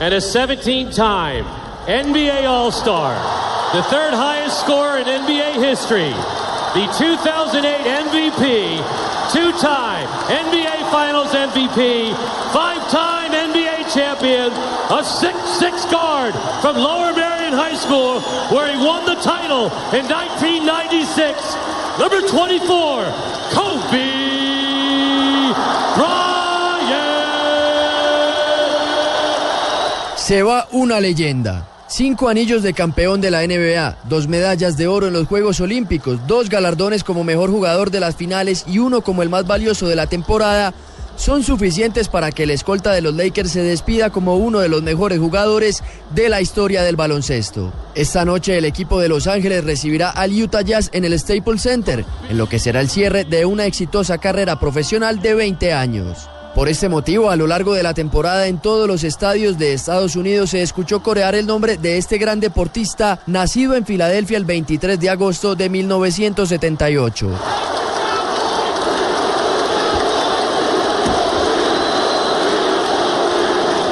And a 17-time NBA All-Star, the third highest score in NBA history, the 2008 MVP, two-time NBA Finals MVP, five-time NBA champion, a 6'6 guard from Lower Marion High School, where he won the title in 1996. Number 24, Kobe Se va una leyenda. Cinco anillos de campeón de la NBA, dos medallas de oro en los Juegos Olímpicos, dos galardones como mejor jugador de las finales y uno como el más valioso de la temporada, son suficientes para que el escolta de los Lakers se despida como uno de los mejores jugadores de la historia del baloncesto. Esta noche el equipo de Los Ángeles recibirá al Utah Jazz en el Staples Center, en lo que será el cierre de una exitosa carrera profesional de 20 años. Por este motivo, a lo largo de la temporada en todos los estadios de Estados Unidos se escuchó corear el nombre de este gran deportista nacido en Filadelfia el 23 de agosto de 1978.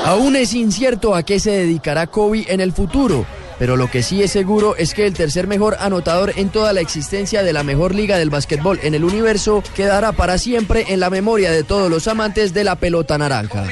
Aún es incierto a qué se dedicará Kobe en el futuro, pero lo que sí es seguro es que el tercer mejor anotador en toda la existencia de la mejor liga del básquetbol en el universo quedará para siempre en la memoria de todos los amantes de la pelota naranja.